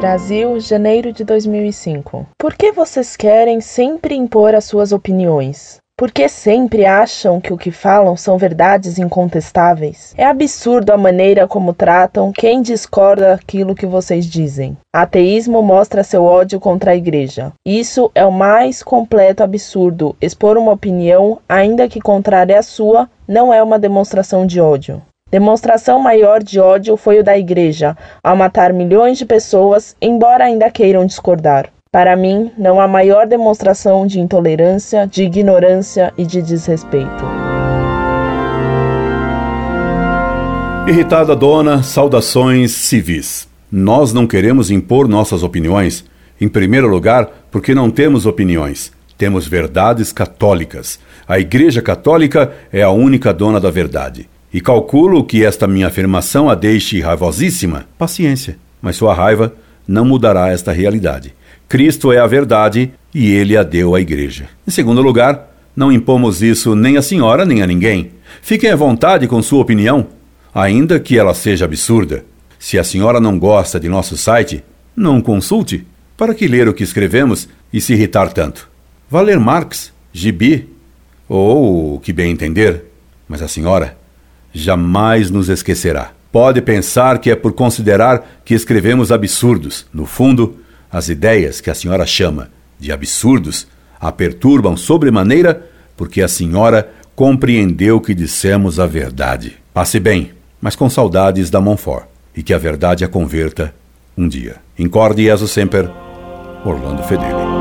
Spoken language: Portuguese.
Brasil, janeiro de 2005. Por que vocês querem sempre impor as suas opiniões? Por que sempre acham que o que falam são verdades incontestáveis? É absurdo a maneira como tratam quem discorda daquilo que vocês dizem. Ateísmo mostra seu ódio contra a igreja. Isso é o mais completo absurdo. Expor uma opinião, ainda que contrária à sua, não é uma demonstração de ódio. Demonstração maior de ódio foi o da igreja, ao matar milhões de pessoas, embora ainda queiram discordar. Para mim, não há maior demonstração de intolerância, de ignorância e de desrespeito. Irritada dona, saudações civis. Nós não queremos impor nossas opiniões. Em primeiro lugar, porque não temos opiniões. Temos verdades católicas. A Igreja Católica é a única dona da verdade. E calculo que esta minha afirmação a deixe raivosíssima. Paciência, mas sua raiva não mudará esta realidade. Cristo é a verdade e ele a deu à igreja. Em segundo lugar, não impomos isso nem à senhora nem a ninguém. Fiquem à vontade com sua opinião, ainda que ela seja absurda. Se a senhora não gosta de nosso site, não consulte. Para que ler o que escrevemos e se irritar tanto? Vá ler Marx, Gibi, ou o que bem entender. Mas a senhora jamais nos esquecerá. Pode pensar que é por considerar que escrevemos absurdos. No fundo, as ideias que a senhora chama de absurdos a perturbam sobremaneira porque a senhora compreendeu que dissemos a verdade. Passe bem, mas com saudades da Montfort, e que a verdade a converta um dia. Incorde Jesus Semper, Orlando Fedeli.